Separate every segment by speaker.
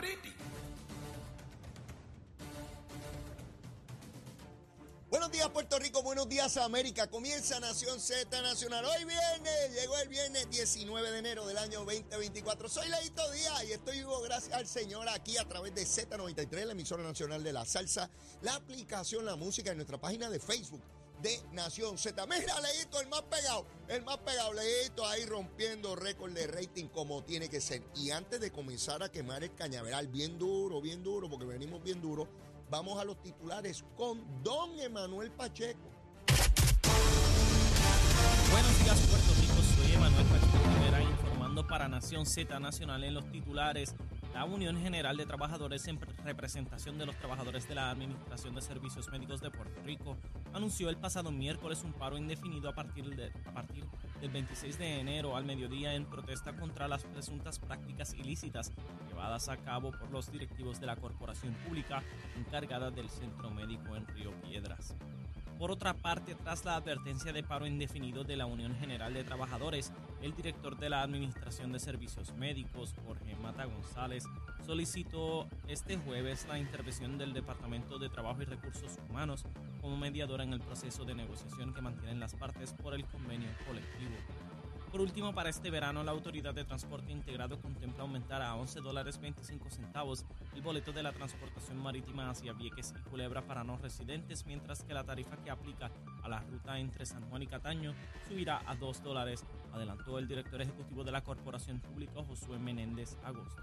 Speaker 1: pretty.
Speaker 2: Buenos días Puerto Rico, buenos días América. Comienza Nación Z Nacional. Hoy viernes, llegó el viernes 19 de enero del año 2024. Soy Leito Díaz y estoy vivo gracias al Señor aquí a través de Z93, la emisora nacional de la salsa, la aplicación La Música en nuestra página de Facebook de Nación Z. Mira, Leito, el más pegado, el más pegado, Leito ahí rompiendo récord de rating como tiene que ser. Y antes de comenzar a quemar el cañaveral, bien duro, bien duro, porque venimos bien duro Vamos a los titulares con Don Emanuel Pacheco.
Speaker 3: Buenos días, Puerto Rico. Soy Emanuel Pacheco informando para Nación Z Nacional en los titulares. La Unión General de Trabajadores en representación de los trabajadores de la Administración de Servicios Médicos de Puerto Rico anunció el pasado miércoles un paro indefinido a partir, del 26 de enero al mediodía en protesta contra las presuntas prácticas ilícitas llevadas a cabo por los directivos de la corporación pública encargada del centro médico en Río Piedras. Por otra parte, tras la advertencia de paro indefinido de la Unión General de Trabajadores, el director de la Administración de Servicios Médicos, Jorge Mata González, solicitó este jueves la intervención del Departamento de Trabajo y Recursos Humanos como mediadora en el proceso de negociación que mantienen las partes por el convenio colectivo. Por último, para este verano, la Autoridad de Transporte Integrado contempla aumentar a 11 dólares 25 centavos el boleto de la transportación marítima hacia Vieques y Culebra para no residentes, mientras que la tarifa que aplica a la ruta entre San Juan y Cataño subirá a 2 dólares, adelantó el director ejecutivo de la Corporación Pública, Josué Menéndez Agosto.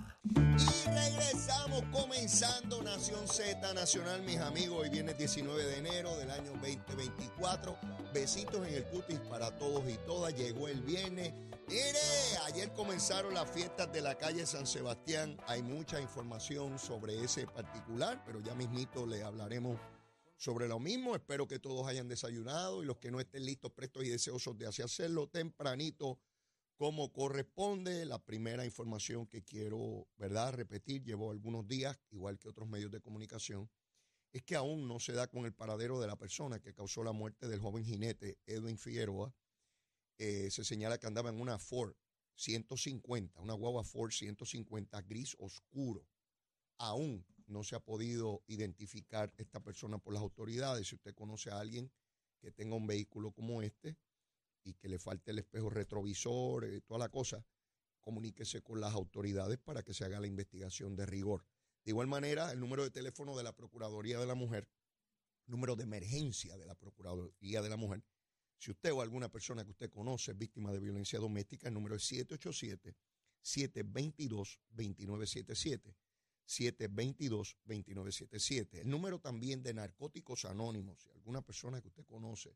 Speaker 2: Y regresamos comenzando Nación Z Nacional, mis amigos. Hoy viene 19 de enero del año 2024. Besitos en el cutis para todos y todas. Llegó el viernes. Mire, ayer comenzaron las fiestas de la calle San Sebastián. Hay mucha información sobre ese particular, pero ya mismito le hablaremos sobre lo mismo. Espero que todos hayan desayunado y los que no estén listos, prestos y deseosos de hacerlo tempranito como corresponde. La primera información que quiero, ¿verdad?, repetir, llevo algunos días, igual que otros medios de comunicación, es que aún no se da con el paradero de la persona que causó la muerte del joven jinete Edwin Figueroa. Eh, se señala que andaba en una Ford 150, una guagua Ford 150 gris oscuro. Aún no se ha podido identificar esta persona por las autoridades. Si usted conoce a alguien que tenga un vehículo como este, y que le falte el espejo retrovisor, eh, toda la cosa, comuníquese con las autoridades para que se haga la investigación de rigor. De igual manera, el número de teléfono de la Procuraduría de la Mujer, número de emergencia de la Procuraduría de la Mujer, si usted o alguna persona que usted conoce es víctima de violencia doméstica, el número es 787-722-2977. 722-2977. El número también de narcóticos anónimos, si alguna persona que usted conoce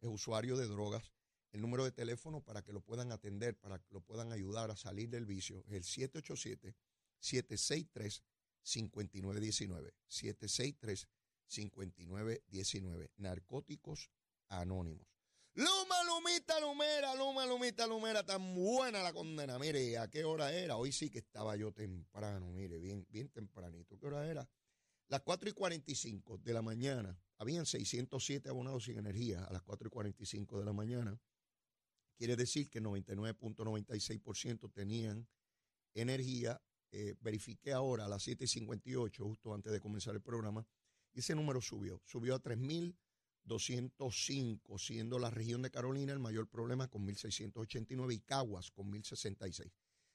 Speaker 2: es usuario de drogas, el número de teléfono para que lo puedan atender, para que lo puedan ayudar a salir del vicio es el 787-763-5919. 763-5919. Narcóticos Anónimos. Luma, Lumita, Lumera, Luma, Lumita, Lumera, tan buena la condena. Mire, ¿a qué hora era? Hoy sí que estaba yo temprano, mire, bien, bien tempranito. ¿Qué hora era? Las 4 y 45 de la mañana. Habían 607 abonados sin energía a las 4 y 45 de la mañana. Quiere decir que 99.96% tenían energía. Eh, verifiqué ahora a las 7.58, justo antes de comenzar el programa, y ese número subió. Subió a 3.205, siendo la región de Carolina el mayor problema con 1.689 y Caguas con 1.066.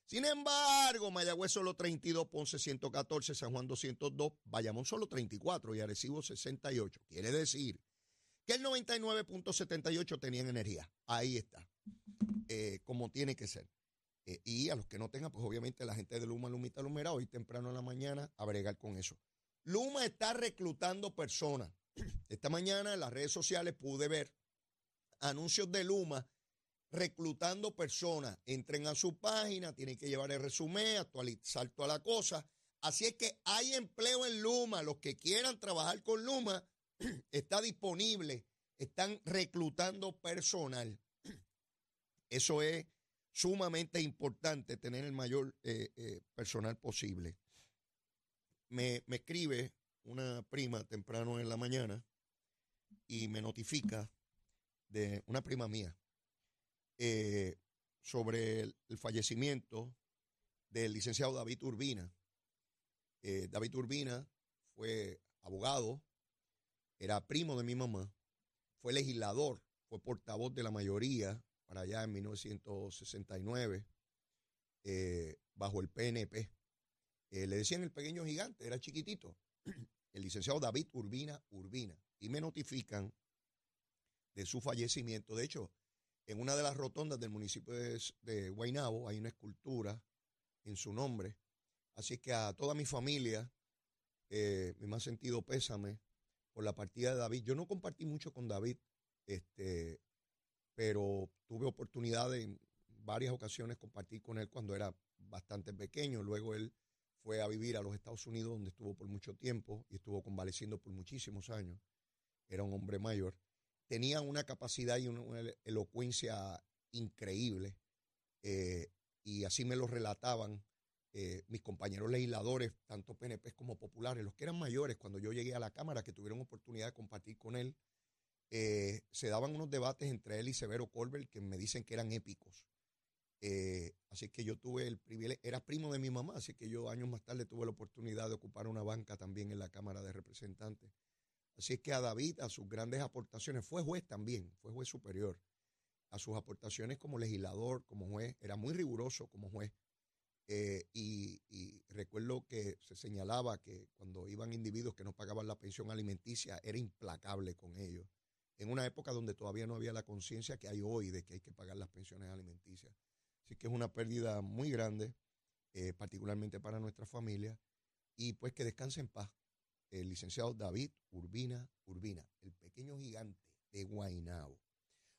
Speaker 2: Sin embargo, Mayagüez solo 32, Ponce 114, San Juan 202, Bayamón solo 34 y Arecibo 68. Quiere decir que el 99.78 tenían energía. Ahí está. Eh, como tiene que ser. Eh, y a los que no tengan, pues obviamente la gente de Luma, Lumita, Lumera, hoy temprano en la mañana, a con eso. Luma está reclutando personas. Esta mañana en las redes sociales pude ver anuncios de Luma reclutando personas. Entren a su página, tienen que llevar el resumen, actualizar toda la cosa. Así es que hay empleo en Luma. Los que quieran trabajar con Luma, está disponible están reclutando personal. Eso es sumamente importante, tener el mayor eh, eh, personal posible. Me, me escribe una prima temprano en la mañana y me notifica de una prima mía eh, sobre el, fallecimiento del licenciado David Urbina. David Urbina fue abogado, era primo de mi mamá, fue legislador, fue portavoz de la mayoría para allá en 1969, eh, bajo el PNP. le decían el pequeño gigante, era chiquitito. El licenciado David Urbina Urbina. Y me notifican de su fallecimiento. De hecho, en una de las rotondas del municipio de, de Guaynabo hay una escultura en su nombre. Así que a toda mi familia, eh, mi más sentido pésame por la partida de David. Yo no compartí mucho con David, este, pero tuve oportunidad en varias ocasiones compartir con él cuando era bastante pequeño. Luego él fue a vivir a los Estados Unidos, donde estuvo por mucho tiempo y estuvo convaleciendo por muchísimos años. Era un hombre mayor tenía una capacidad y una, elocuencia increíble. Eh, y así me lo relataban eh, mis compañeros legisladores, tanto PNP como populares, los que eran mayores, cuando yo llegué a la Cámara, que tuvieron oportunidad de compartir con él, eh, se daban unos debates entre él y Severo Colbert que me dicen que eran épicos. así que yo tuve el privilegio, era primo de mi mamá, así que yo años más tarde tuve la oportunidad de ocupar una banca también en la Cámara de Representantes. Así que a David, a sus grandes aportaciones, fue juez también, fue juez superior. A sus aportaciones como legislador, como juez, era muy riguroso como juez. Eh, y, recuerdo que se señalaba que cuando iban individuos que no pagaban la pensión alimenticia, era implacable con ellos. En una época donde todavía no había la conciencia que hay hoy de que hay que pagar las pensiones alimenticias. Así que es una pérdida muy grande, eh, particularmente para nuestra familia. Y pues que descanse en paz el licenciado David Urbina Urbina, el pequeño gigante de Guainabo.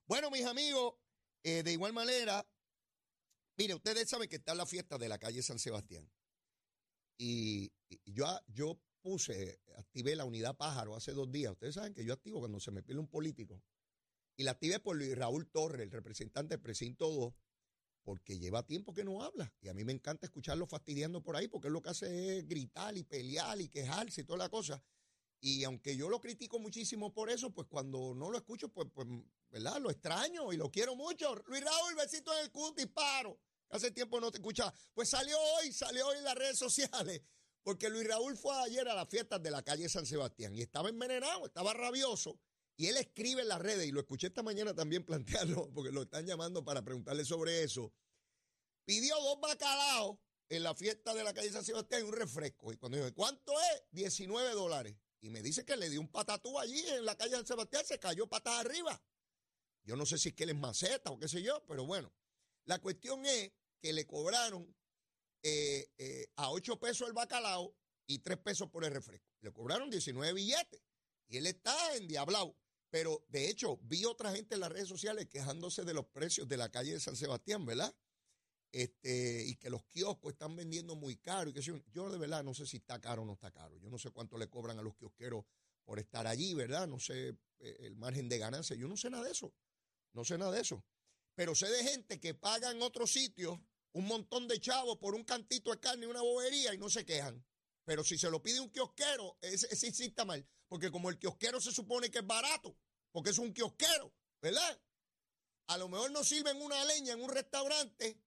Speaker 2: Bueno, mis amigos, eh, de igual manera, mire, ustedes saben que está la fiesta de la calle San Sebastián. Y, yo, yo puse, activé la unidad pájaro hace dos días. Ustedes saben que yo activo cuando se me pierde un político. Y la activé por Raúl Torres, el representante del precinto 2, porque lleva tiempo que no habla. Y a mí me encanta escucharlo fastidiando por ahí, porque es lo que hace es gritar y pelear y quejarse y toda la cosa. Y aunque yo lo critico muchísimo por eso, pues cuando no lo escucho, pues, pues ¿verdad? Lo extraño y lo quiero mucho. Luis Raúl, besito en el cutis, paro. Hace tiempo no te escuchaba. Pues salió hoy, salió hoy en las redes sociales. Porque Luis Raúl fue ayer a las fiestas de la calle San Sebastián y estaba envenenado, estaba rabioso. Y él escribe en las redes, y lo escuché esta mañana también plantearlo, porque lo están llamando para preguntarle sobre eso. Pidió dos bacalaos en la fiesta de la calle San Sebastián y un refresco. Y cuando dijo, ¿cuánto es? 19 dólares. Y me dice que le dio un patatú allí en la calle San Sebastián, se cayó patas arriba. Yo no sé si es que él es maceta o qué sé yo, pero bueno. La cuestión es que le cobraron eh, eh, a 8 pesos el bacalao y 3 pesos por el refresco. Le cobraron 19 billetes. Y él está endiablado. Pero de hecho, vi otra gente en las redes sociales quejándose de los precios de la calle de San Sebastián, ¿verdad? Este, y que los kioscos están vendiendo muy caro. Y que yo de verdad no sé si está caro o no está caro. Yo no sé cuánto le cobran a los kiosqueros por estar allí, ¿verdad? No sé eh, el margen de ganancia. Yo no sé nada de eso. No sé nada de eso. Pero sé de gente que paga en otros sitios un montón de chavos por un cantito de carne y una bobería y no se quejan. Pero si se lo pide un kiosquero, ese, ese mal. Porque como el kiosquero se supone que es barato, porque es un kiosquero, ¿verdad? A lo mejor nos sirven una leña en un restaurante,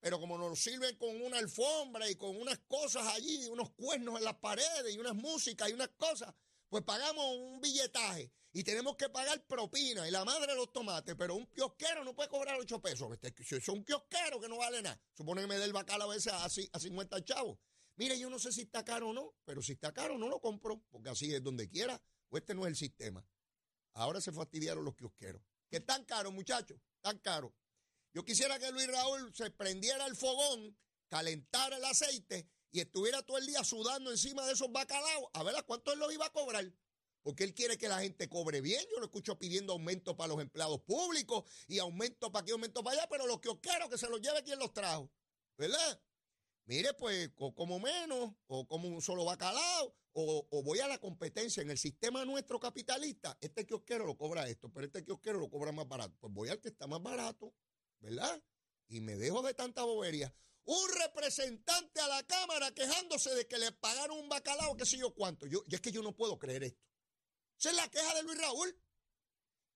Speaker 2: pero como nos sirven con una alfombra y con unas cosas allí, unos cuernos en las paredes y unas músicas y unas cosas, pues pagamos un billetaje y tenemos que pagar propina y la madre de los tomates, pero un kiosquero no puede cobrar 8 pesos. Si es un kiosquero que no vale nada, supone que me dé el bacalao veces a, a 50 chavos. Mire, yo no sé si está caro o no, pero si está caro no lo compro, porque así es donde quiera, o este no es el sistema. Ahora se fastidiaron los kiosqueros. Que tan caro, muchachos, tan caro. Yo quisiera que Luis Raúl se prendiera el fogón, calentara el aceite y estuviera todo el día sudando encima de esos bacalaos a ver a cuánto él los iba a cobrar. Porque él quiere que la gente cobre bien. Yo lo escucho pidiendo aumento para los empleados públicos y aumento para aquí, aumento para allá, pero los kiosqueros que se los lleve quien los trajo. ¿Verdad? Mire, pues como menos, o como un solo bacalao, o, voy a la competencia. En el sistema nuestro capitalista, este kiosquero lo cobra esto, pero este kiosquero lo cobra más barato. Pues voy al que está más barato, ¿verdad? Y me dejo de tanta bobería. Un representante a la Cámara quejándose de que le pagaron un bacalao, qué sé yo cuánto. Yo, y es que yo no puedo creer esto. Esa es la queja de Luis Raúl.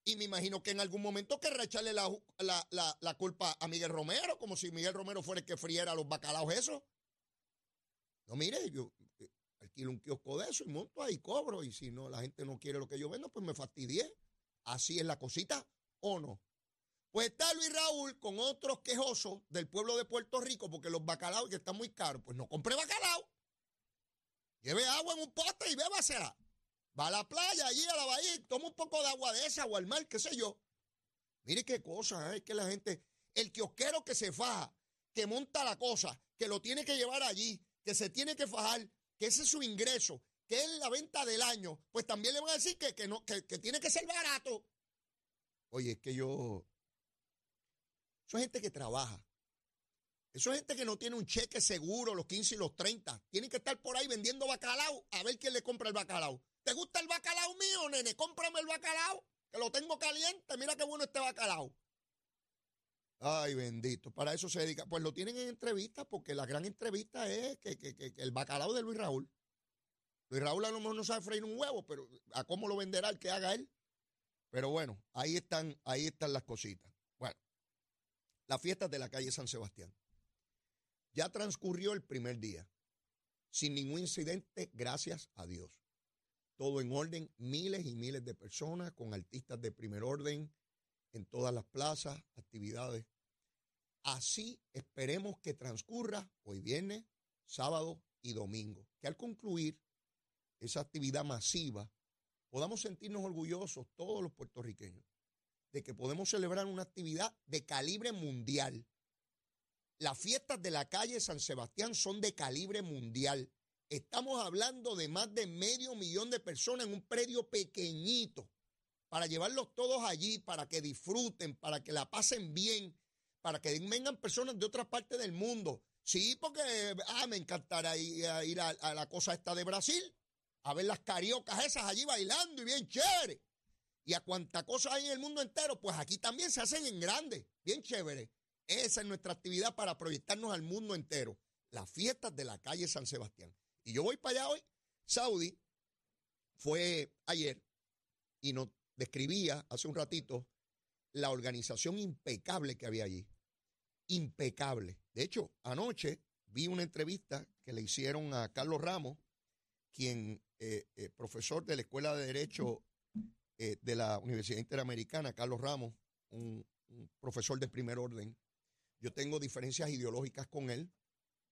Speaker 2: Y me imagino que en algún momento querrá echarle la, la, culpa a Miguel Romero, como si Miguel Romero fuera el que friera los bacalaos eso. No, mire, yo eh, alquilo un kiosco de eso y monto ahí, cobro. Y si no, la gente no quiere lo que yo vendo, pues me fastidié. Así es la cosita, ¿o no? Pues está Luis Raúl con otros quejosos del pueblo de Puerto Rico porque los bacalaos que están muy caros. Pues no compre bacalao. Lleve agua en un pote y bébasela. Va a la playa, allí a la bahía, toma un poco de agua de esa o al mar, qué sé yo. Mire qué cosa, es que la gente, el kiosquero que se faja, que monta la cosa, que lo tiene que llevar allí, que se tiene que fajar, que ese es su ingreso, que es la venta del año, pues también le van a decir que, que no, que, tiene que ser barato. Oye, es que yo. Eso es gente que trabaja. Eso es gente que no tiene un cheque seguro los 15 y los 30. Tienen que estar por ahí vendiendo bacalao a ver quién le compra el bacalao. ¿Te gusta el bacalao mío, nene? Cómprame el bacalao, que lo tengo caliente. Mira qué bueno este bacalao. Ay, bendito. Para eso se dedica. Pues lo tienen en entrevista, porque la gran entrevista es que, el bacalao de Luis Raúl. Luis Raúl a lo mejor no sabe freír un huevo, pero a cómo lo venderá el que haga él. Pero bueno, ahí están, ahí están las cositas. Las fiestas de la calle San Sebastián. Ya transcurrió el primer día, sin ningún incidente, gracias a Dios todo en orden, miles y miles de personas con artistas de primer orden en todas las plazas, actividades. Así esperemos que transcurra hoy viernes, sábado y domingo, que al concluir esa actividad masiva podamos sentirnos orgullosos todos los puertorriqueños de que podemos celebrar una actividad de calibre mundial. Las fiestas de la calle San Sebastián son de calibre mundial. Estamos hablando de más de medio millón de personas en un predio pequeñito para llevarlos todos allí, para que disfruten, para que la pasen bien, para que vengan personas de otras partes del mundo. Sí, porque ah, me encantará ir, a, a, la cosa esta de Brasil, a ver las cariocas esas allí bailando y bien chévere. Y a cuánta cosa hay en el mundo entero, pues aquí también se hacen en grande, bien chévere. Esa es nuestra actividad para proyectarnos al mundo entero. Las fiestas de la calle San Sebastián. Y yo voy para allá hoy. Saudi fue ayer y nos describía hace un ratito la organización impecable que había allí. Impecable. De hecho, anoche vi una entrevista que le hicieron a Carlos Ramos, quien, eh, eh, profesor de la Escuela de Derecho eh, de la Universidad Interamericana, Carlos Ramos, un profesor de primer orden. Yo tengo diferencias ideológicas con él,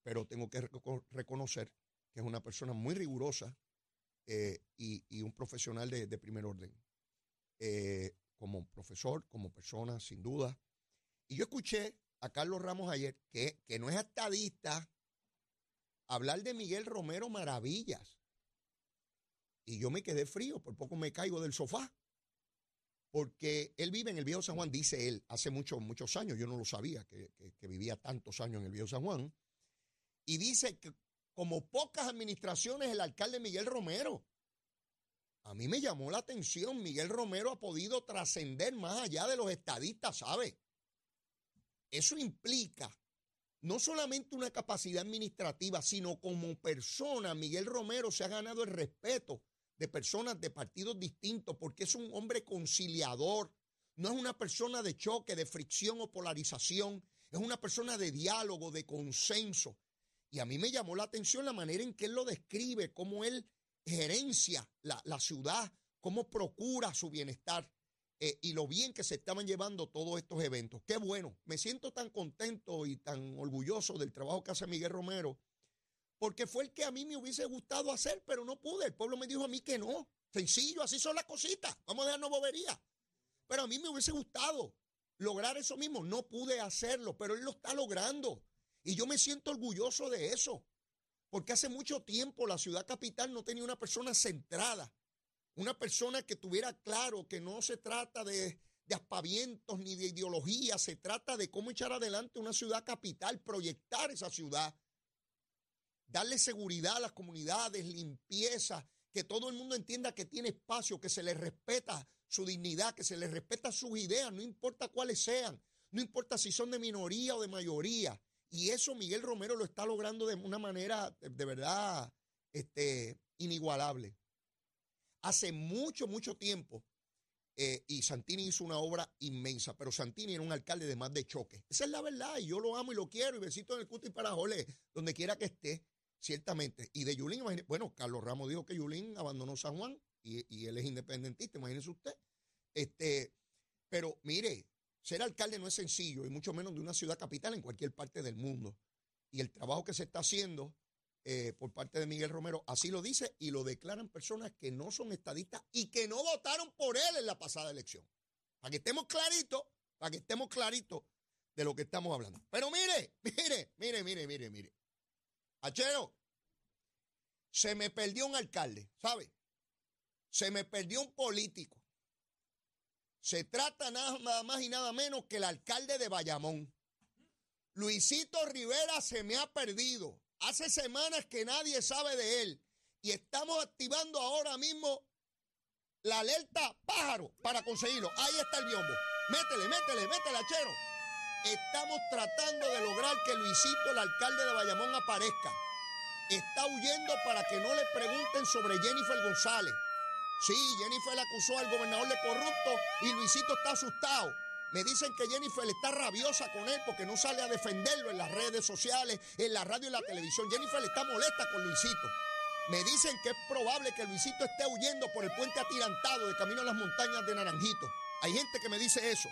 Speaker 2: pero tengo que reconocer que es una persona muy rigurosa eh, y, un profesional de, primer orden. Eh, como profesor, como persona, sin duda. Y yo escuché a Carlos Ramos ayer, que, que no es estadista, hablar de Miguel Romero maravillas. Y yo me quedé frío, por poco me caigo del sofá. Porque él vive en el Viejo San Juan, dice él, hace muchos, muchos años, yo no lo sabía, que, que vivía tantos años en el Viejo San Juan. Y dice que como pocas administraciones, el alcalde Miguel Romero. A mí me llamó la atención, Miguel Romero ha podido trascender más allá de los estadistas, ¿sabe? Eso implica no solamente una capacidad administrativa, sino como persona, Miguel Romero se ha ganado el respeto de personas de partidos distintos porque es un hombre conciliador, no es una persona de choque, de fricción o polarización, es una persona de diálogo, de consenso. Y a mí me llamó la atención la manera en que él lo describe, cómo él gerencia la, ciudad, cómo procura su bienestar eh, y lo bien que se estaban llevando todos estos eventos. Qué bueno, me siento tan contento y tan orgulloso del trabajo que hace Miguel Romero, porque fue el que a mí me hubiese gustado hacer, pero no pude. El pueblo me dijo a mí que no. Sencillo, así son las cositas. Vamos a dejarnos bobería. Pero a mí me hubiese gustado lograr eso mismo. No pude hacerlo, pero él lo está logrando. Y yo me siento orgulloso de eso, porque hace mucho tiempo la ciudad capital no tenía una persona centrada, una persona que tuviera claro que no se trata de, de aspavientos ni de ideología, se trata de cómo echar adelante una ciudad capital, proyectar esa ciudad. Darle seguridad a las comunidades, limpieza, que todo el mundo entienda que tiene espacio, que se le respeta su dignidad, que se le respeta sus ideas, no importa cuáles sean, no importa si son de minoría o de mayoría. Y eso Miguel Romero lo está logrando de una manera de verdad este, inigualable. Hace mucho, mucho tiempo, eh, y Santini hizo una obra inmensa, pero Santini era un alcalde de más de choque. Esa es la verdad, y yo lo amo y lo quiero, y besito en el cuto y para jole, donde quiera que esté, ciertamente. Y de Yulín, bueno, Carlos Ramos dijo que Yulín abandonó San Juan, y, él es independentista, imagínese usted. Este, pero mire, ser alcalde no es sencillo, y mucho menos de una ciudad capital en cualquier parte del mundo. Y el trabajo que se está haciendo eh, por parte de Miguel Romero, así lo dice y lo declaran personas que no son estadistas y que no votaron por él en la pasada elección. Para que estemos claritos, para que estemos claritos de lo que estamos hablando. Pero mire, mire, mire, mire, mire, mire. Achero, se me perdió un alcalde, ¿sabe? Se me perdió un político. Se trata nada más y nada menos que el alcalde de Bayamón. Luisito Rivera se me ha perdido. Hace semanas que nadie sabe de él y estamos activando ahora mismo la alerta pájaro para conseguirlo. Ahí está el biombo. Métele, métele, métele, achero. Estamos tratando de lograr que Luisito, el alcalde de Bayamón, aparezca. Está huyendo para que no le pregunten sobre Jennifer González. Sí, Jennifer acusó al gobernador de corrupto y Luisito está asustado. Me dicen que Jennifer está rabiosa con él porque no sale a defenderlo en las redes sociales, en la radio y la televisión. Jennifer está molesta con Luisito. Me dicen que es probable que Luisito esté huyendo por el puente atirantado de camino a las montañas de Naranjito. Hay gente que me dice eso.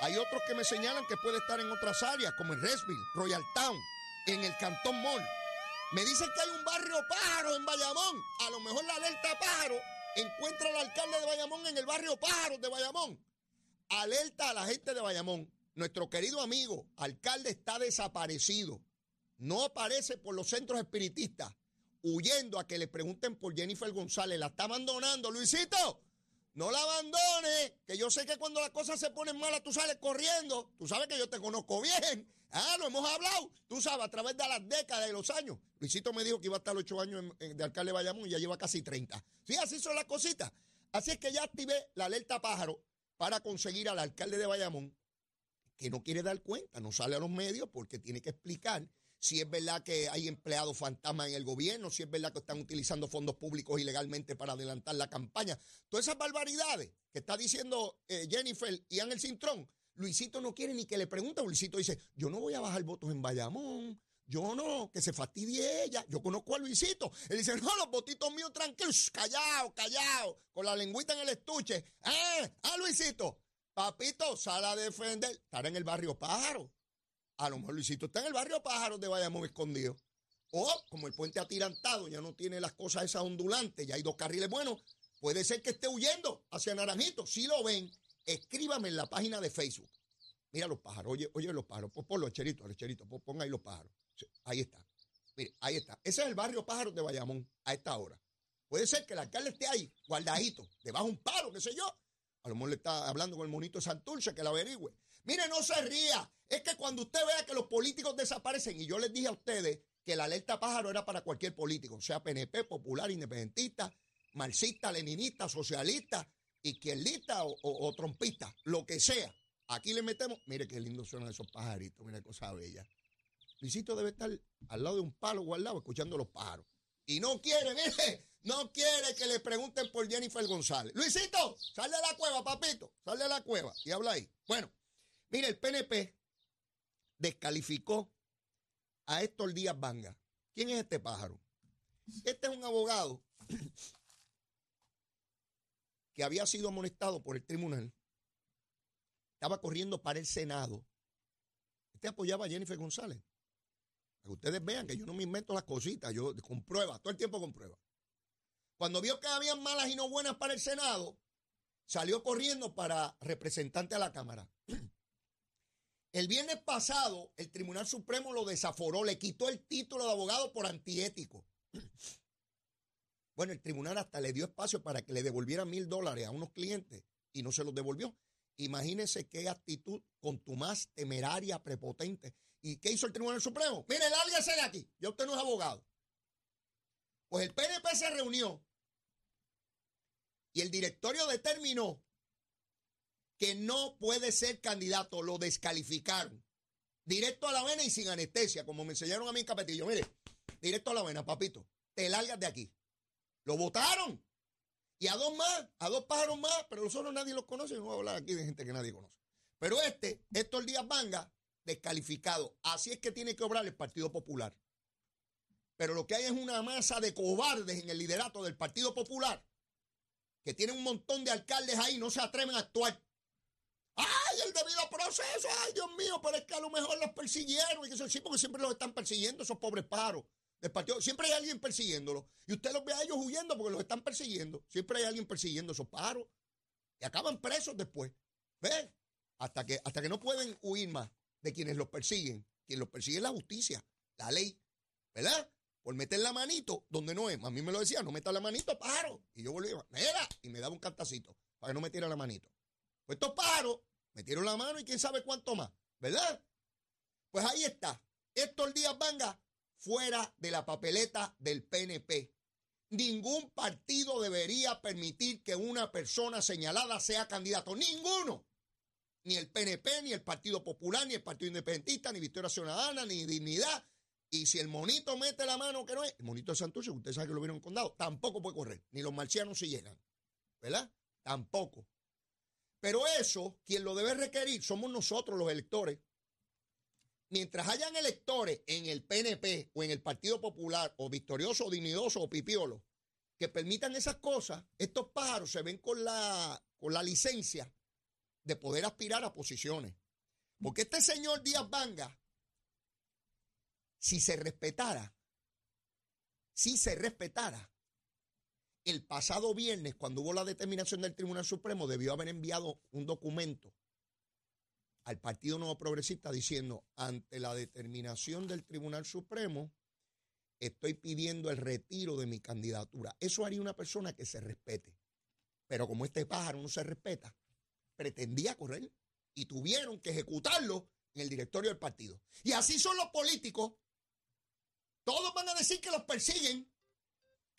Speaker 2: Hay otros que me señalan que puede estar en otras áreas, como en Resville, Royal Town, en el Cantón Mall. Me dicen que hay un barrio pájaro en Bayamón. A lo mejor la alerta pájaro encuentra al alcalde de Bayamón en el barrio pájaro de Bayamón. Alerta a la gente de Bayamón. Nuestro querido amigo, alcalde, está desaparecido. No aparece por los centros espiritistas, huyendo a que le pregunten por Jennifer González. La está abandonando. Luisito, no la abandone, que yo sé que cuando las cosas se ponen malas tú sales corriendo. Tú sabes que yo te conozco bien. Ah, lo hemos hablado. Tú sabes, a través de las décadas y los años. Luisito me dijo que iba a estar ocho años de alcalde de Bayamón y ya lleva casi 30. Sí, así son las cositas. Así es que ya activé la alerta pájaro para conseguir al alcalde de Bayamón, que no quiere dar cuenta, no sale a los medios porque tiene que explicar si es verdad que hay empleados fantasmas en el gobierno, si es verdad que están utilizando fondos públicos ilegalmente para adelantar la campaña. Todas esas barbaridades que está diciendo eh, Jennifer y Ángel Cintrón, Luisito no quiere ni que le pregunte. Luisito dice, yo no voy a bajar votos en Bayamón, yo no, que se fastidie ella. Yo conozco a Luisito. Él dice, no, los votitos míos tranquilos, callado, callado, con la lengüita en el estuche. Ah, ah, Luisito, papito, sal a defender. Estará en el barrio Pájaro. A lo mejor Luisito está en el barrio Pájaro de Bayamón escondido. O, como el puente atirantado ya no tiene las cosas esas ondulantes, ya hay dos carriles buenos, puede ser que esté huyendo hacia Naranjito. Si lo ven, escríbame en la página de Facebook. Mira los pájaros, oye, oye los pájaros, pues ponlo, cherito, cherito, ponga ahí los pájaros ahí está. Mire, ahí está. Ese es el barrio Pájaros de Bayamón a esta hora. Puede ser que el alcalde esté ahí, guardadito, debajo de un palo, qué sé yo. A lo mejor le está hablando con el monito de Santurce, que la averigüe. Mire, no se ría. Es que cuando usted vea que los políticos desaparecen, y yo les dije a ustedes que la alerta pájaro era para cualquier político, sea PNP, popular, independentista, marxista, leninista, socialista, izquierdista o, o trompista, lo que sea. Aquí le metemos, mire qué lindo suenan esos pajaritos, mire cosa bella. Luisito debe estar al lado de un palo guardado escuchando los pájaros. Y no quiere, mire, no quiere que le pregunten por Jennifer González. Luisito, sale a la cueva, papito, sale a la cueva y habla ahí. Bueno, mire, el PNP descalificó a Héctor Díaz Vanga. ¿Quién es este pájaro? Este es un abogado que había sido amonestado por el tribunal. Estaba corriendo para el Senado. Este apoyaba a Jennifer González. Para que ustedes vean que yo no me invento las cositas, yo con pruebas, todo el tiempo con pruebas. Cuando vio que habían malas y no buenas para el Senado, salió corriendo para representante a la Cámara. El viernes pasado, el Tribunal Supremo lo desaforó, le quitó el título de abogado por antiético. Bueno, el tribunal hasta le dio espacio para que le devolvieran mil dólares a unos clientes y no se los devolvió. Imagínense qué actitud contumaz, temeraria, prepotente. ¿Y qué hizo el Tribunal Supremo? Mire, lárguese de aquí. Ya usted no es abogado. Pues el PNP se reunió y el directorio determinó que no puede ser candidato, lo descalificaron. Directo a la vena y sin anestesia, como me enseñaron a mí en Capetillo. Mire, directo a la vena, papito, te largas de aquí. Lo votaron. Y a dos más, a dos pájaros más, pero los otros nadie los conoce. No voy a hablar aquí de gente que nadie conoce. Pero este, Héctor Díaz Vanga, descalificado. Así es que tiene que obrar el Partido Popular. Pero lo que hay es una masa de cobardes en el liderato del Partido Popular que tiene un montón de alcaldes ahí, no se atreven a actuar. ¡Ay, el debido proceso! ¡Ay, Dios mío! Pero es que a lo mejor los persiguieron. Y que eso sí, porque siempre los están persiguiendo, esos pobres paros del. Siempre hay alguien persiguiéndolos. Y usted los ve a ellos huyendo porque los están persiguiendo. Siempre hay alguien persiguiendo esos paros. Y acaban presos después. ¿Ves? Hasta que, hasta que no pueden huir más de quienes los persiguen. Quien los persigue es la justicia, la ley. ¿Verdad? por meter la manito donde no es. A mí me lo decía, no meta la manito, paro. Y yo volvía, mira, y me daba un cantacito para que no metiera la manito. Pues estos paros, metieron la mano y quién sabe cuánto más, ¿verdad? Pues ahí está. Héctor Díaz Vanga fuera de la papeleta del PNP. Ningún partido debería permitir que una persona señalada sea candidato. Ninguno. Ni el PNP, ni el Partido Popular, ni el Partido Independentista, ni Victoria Ciudadana, ni Dignidad, y si el monito mete la mano que no es, el monito de Santurce, usted sabe que lo vieron en condado, tampoco puede correr. Ni los marcianos si llegan. ¿Verdad? Tampoco. Pero eso, quien lo debe requerir, somos nosotros los electores. Mientras hayan electores en el PNP o en el Partido Popular, o victorioso, o dignidoso, o pipiolo, que permitan esas cosas, estos pájaros se ven con la, con la licencia de poder aspirar a posiciones. Porque este señor Díaz Vanga si se respetara, si se respetara, el pasado viernes, cuando hubo la determinación del Tribunal Supremo, debió haber enviado un documento al Partido Nuevo Progresista diciendo, ante la determinación del Tribunal Supremo, estoy pidiendo el retiro de mi candidatura. Eso haría una persona que se respete. Pero como este pájaro no se respeta, pretendía correr y tuvieron que ejecutarlo en el directorio del partido. Y así son los políticos todos van a decir que los persiguen,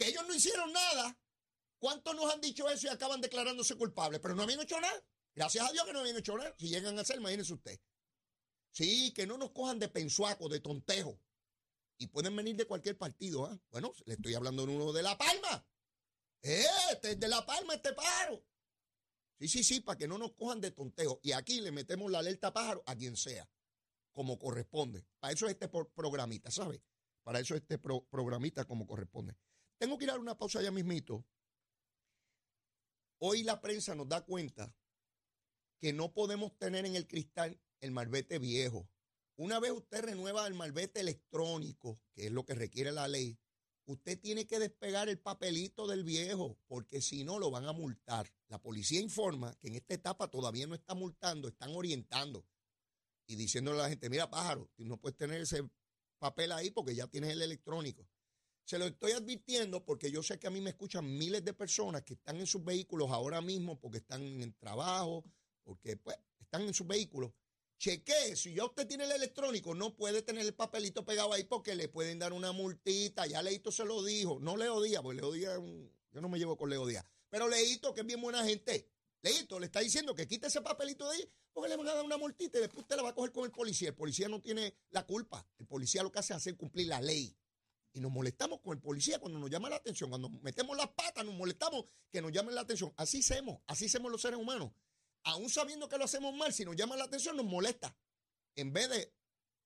Speaker 2: que ellos no hicieron nada. ¿Cuántos nos han dicho eso y acaban declarándose culpables? Pero no habían hecho nada. Gracias a Dios que no habían hecho nada. Si llegan a hacer, imagínense usted. Sí, que no nos cojan de pensuaco, de tontejo. Y pueden venir de cualquier partido. ¿ah? Bueno, le estoy hablando de uno de La Palma. Este es de La Palma, este pájaro. Sí, sí, sí, para que no nos cojan de tontejo. Y aquí le metemos la alerta pájaro a quien sea, como corresponde. Para eso es este programita, ¿sabe? Para eso este programita como corresponde. Tengo que ir a una pausa ya mismito. Hoy la prensa nos da cuenta que no podemos tener en el cristal el malvete viejo. Una vez usted renueva el malvete electrónico, que es lo que requiere la ley, usted tiene que despegar el papelito del viejo, porque si no lo van a multar. La policía informa que en esta etapa todavía no está multando, están orientando y diciéndole a la gente, mira pájaro, tú no puedes tener ese papel ahí porque ya tienes el electrónico. Se lo estoy advirtiendo porque yo sé que a mí me escuchan miles de personas que están en sus vehículos ahora mismo porque están en trabajo, porque pues están en sus vehículos. Cheque, si ya usted tiene el electrónico, no puede tener el papelito pegado ahí porque le pueden dar una multita. Ya Leito se lo dijo. No Leo Díaz, porque Leo Díaz, yo no me llevo con Leo Díaz. Pero Leito, que es bien buena gente, Leito le está diciendo que quite ese papelito de ahí porque le van a dar una multita y después usted la va a coger con el policía. El policía no tiene la culpa. El policía lo que hace es hacer cumplir la ley. Y nos molestamos con el policía cuando nos llama la atención. Cuando metemos las patas, nos molestamos que nos llamen la atención. Así hacemos, así hacemos los seres humanos. Aún sabiendo que lo hacemos mal, si nos llama la atención, nos molesta. En vez de,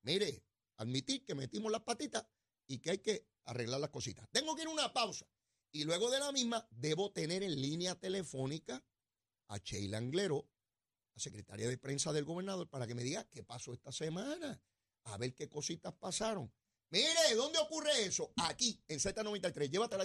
Speaker 2: mire, admitir que metimos las patitas y que hay que arreglar las cositas. Tengo que ir a una pausa. Y luego de la misma, debo tener en línea telefónica a Sheila Anglero, la secretaria de prensa del gobernador, para que me diga qué pasó esta semana, a ver qué cositas pasaron. Mire, ¿dónde ocurre eso? Aquí, en Z93. Llévatela.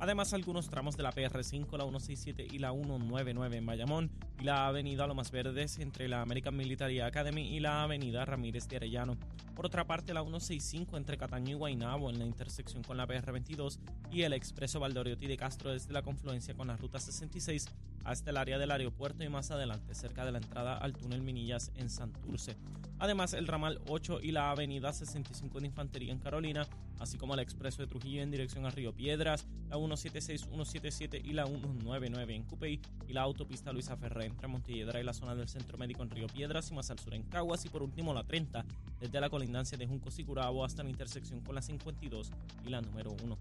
Speaker 3: Además, algunos tramos de la PR5, la 167 y la 199 en Bayamón y la avenida Lomas Verdes entre la American Military Academy y la avenida Ramírez de Arellano. Por otra parte, la 165 entre Cataño y Guaynabo en la intersección con la PR22 y el expreso Valdoriotti de Castro desde la confluencia con la ruta 66 hasta el área del aeropuerto y más adelante cerca de la entrada al túnel Minillas en Santurce. Además, el ramal 8 y la avenida 65 de Infantería en Carolina, así como el expreso de Trujillo en dirección a Río Piedras, la 176, 177 y la 199 en Cupey y la autopista Luisa Ferré entre Montelledra y la zona del Centro Médico en Río Piedras y más al sur en Caguas y por último la 30 desde la colindancia de Juncos y Curabo hasta la intersección con la 52 y la número 1.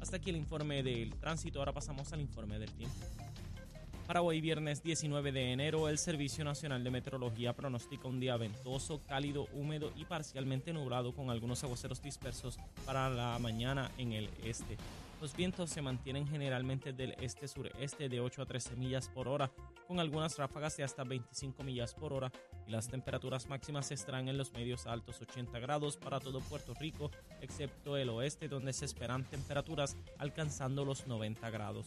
Speaker 3: Hasta aquí el informe del tránsito, ahora pasamos al informe del tiempo. Para hoy, viernes 19 de enero, el Servicio Nacional de Meteorología pronostica un día ventoso, cálido, húmedo y parcialmente nublado con algunos aguaceros dispersos para la mañana en el este. Los vientos se mantienen generalmente del este-sureste de 8 a 13 millas por hora, con algunas ráfagas de hasta 25 millas por hora, y las temperaturas máximas estarán en los medios altos 80 grados para todo Puerto Rico, excepto el oeste, donde se esperan temperaturas alcanzando los 90 grados.